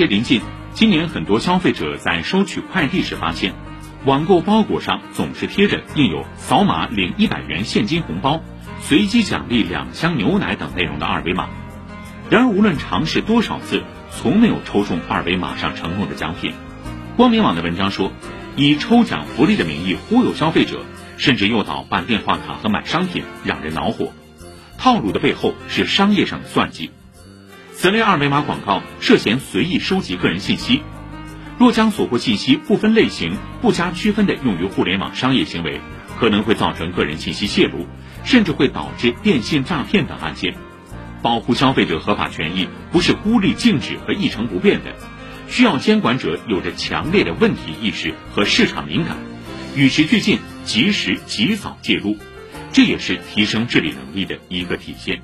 节临近，今年很多消费者在收取快递时发现，网购包裹上总是贴着印有“扫码领一百元现金红包，随机奖励两箱牛奶”等内容的二维码。然而，无论尝试多少次，从没有抽中二维码上承诺的奖品。光明网的文章说，以抽奖福利的名义忽悠消费者，甚至诱导办电话卡和买商品，让人恼火。套路的背后是商业上的算计。此类二维码广告涉嫌随意收集个人信息，若将所获信息不分类型、不加区分的用于互联网商业行为，可能会造成个人信息泄露，甚至会导致电信诈骗等案件。保护消费者合法权益不是孤立禁止和一成不变的，需要监管者有着强烈的问题意识和市场敏感，与时俱进，及时及早介入。这也是提升治理能力的一个体现。